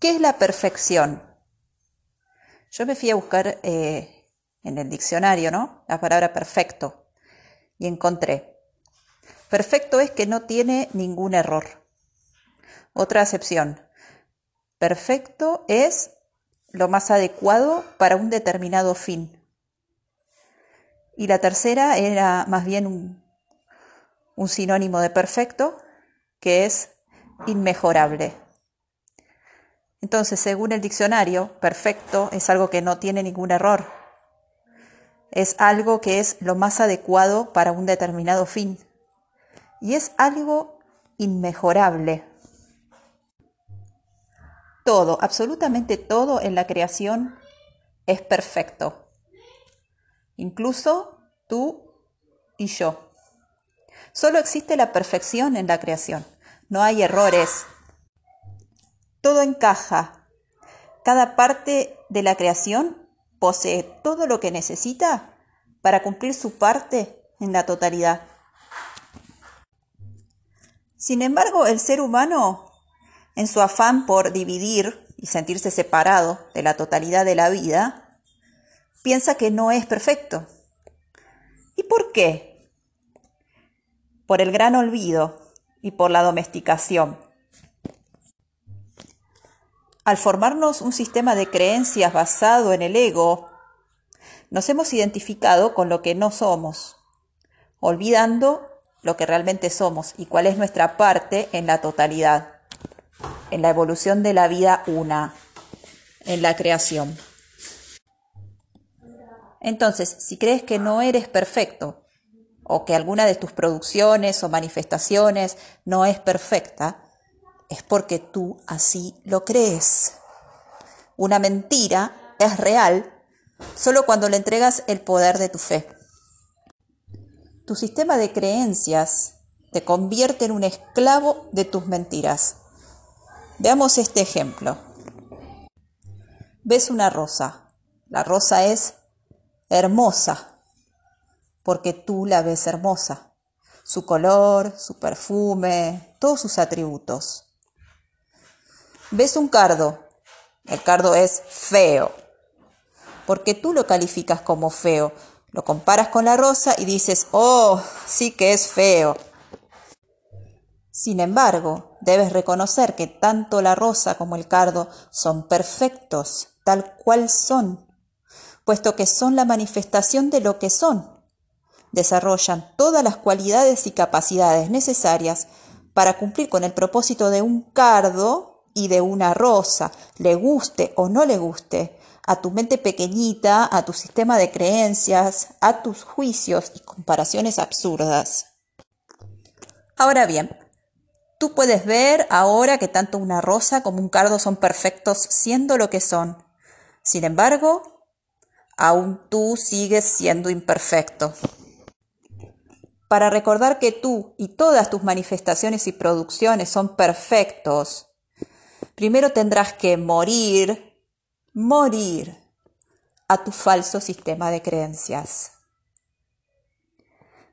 ¿Qué es la perfección? Yo me fui a buscar eh, en el diccionario, ¿no? La palabra perfecto y encontré. Perfecto es que no tiene ningún error. Otra acepción. Perfecto es lo más adecuado para un determinado fin. Y la tercera era más bien un, un sinónimo de perfecto, que es inmejorable. Entonces, según el diccionario, perfecto es algo que no tiene ningún error. Es algo que es lo más adecuado para un determinado fin. Y es algo inmejorable. Todo, absolutamente todo en la creación es perfecto. Incluso tú y yo. Solo existe la perfección en la creación. No hay errores, todo encaja. Cada parte de la creación posee todo lo que necesita para cumplir su parte en la totalidad. Sin embargo, el ser humano, en su afán por dividir y sentirse separado de la totalidad de la vida, piensa que no es perfecto. ¿Y por qué? Por el gran olvido y por la domesticación. Al formarnos un sistema de creencias basado en el ego, nos hemos identificado con lo que no somos, olvidando lo que realmente somos y cuál es nuestra parte en la totalidad, en la evolución de la vida una, en la creación. Entonces, si crees que no eres perfecto o que alguna de tus producciones o manifestaciones no es perfecta, es porque tú así lo crees. Una mentira es real solo cuando le entregas el poder de tu fe. Tu sistema de creencias te convierte en un esclavo de tus mentiras. Veamos este ejemplo. Ves una rosa. La rosa es hermosa porque tú la ves hermosa. Su color, su perfume, todos sus atributos. Ves un cardo. El cardo es feo. Porque tú lo calificas como feo. Lo comparas con la rosa y dices, oh, sí que es feo. Sin embargo, debes reconocer que tanto la rosa como el cardo son perfectos, tal cual son, puesto que son la manifestación de lo que son. Desarrollan todas las cualidades y capacidades necesarias para cumplir con el propósito de un cardo y de una rosa, le guste o no le guste, a tu mente pequeñita, a tu sistema de creencias, a tus juicios y comparaciones absurdas. Ahora bien, tú puedes ver ahora que tanto una rosa como un cardo son perfectos siendo lo que son. Sin embargo, aún tú sigues siendo imperfecto. Para recordar que tú y todas tus manifestaciones y producciones son perfectos, Primero tendrás que morir, morir a tu falso sistema de creencias.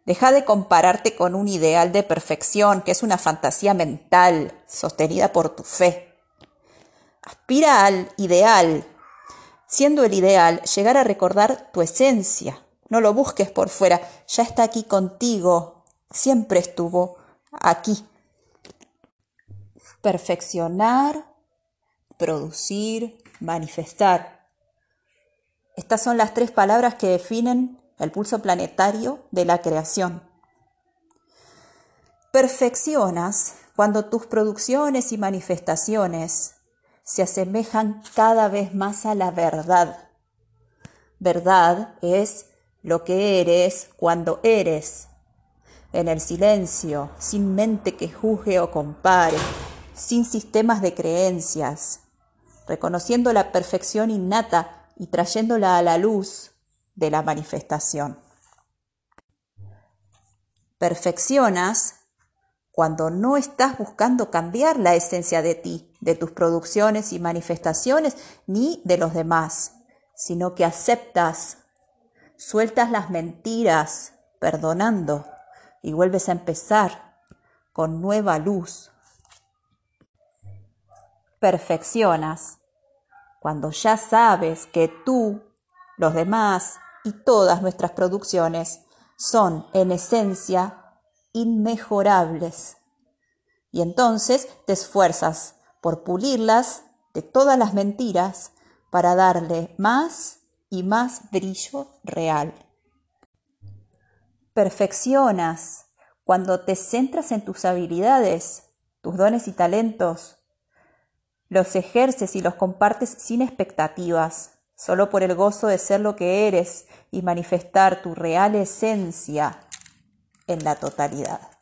Deja de compararte con un ideal de perfección que es una fantasía mental sostenida por tu fe. Aspira al ideal, siendo el ideal llegar a recordar tu esencia. No lo busques por fuera, ya está aquí contigo, siempre estuvo aquí. Perfeccionar producir, manifestar. Estas son las tres palabras que definen el pulso planetario de la creación. Perfeccionas cuando tus producciones y manifestaciones se asemejan cada vez más a la verdad. Verdad es lo que eres cuando eres, en el silencio, sin mente que juzgue o compare, sin sistemas de creencias, reconociendo la perfección innata y trayéndola a la luz de la manifestación. Perfeccionas cuando no estás buscando cambiar la esencia de ti, de tus producciones y manifestaciones, ni de los demás, sino que aceptas, sueltas las mentiras, perdonando, y vuelves a empezar con nueva luz, Perfeccionas cuando ya sabes que tú, los demás y todas nuestras producciones son en esencia inmejorables. Y entonces te esfuerzas por pulirlas de todas las mentiras para darle más y más brillo real. Perfeccionas cuando te centras en tus habilidades, tus dones y talentos. Los ejerces y los compartes sin expectativas, solo por el gozo de ser lo que eres y manifestar tu real esencia en la totalidad.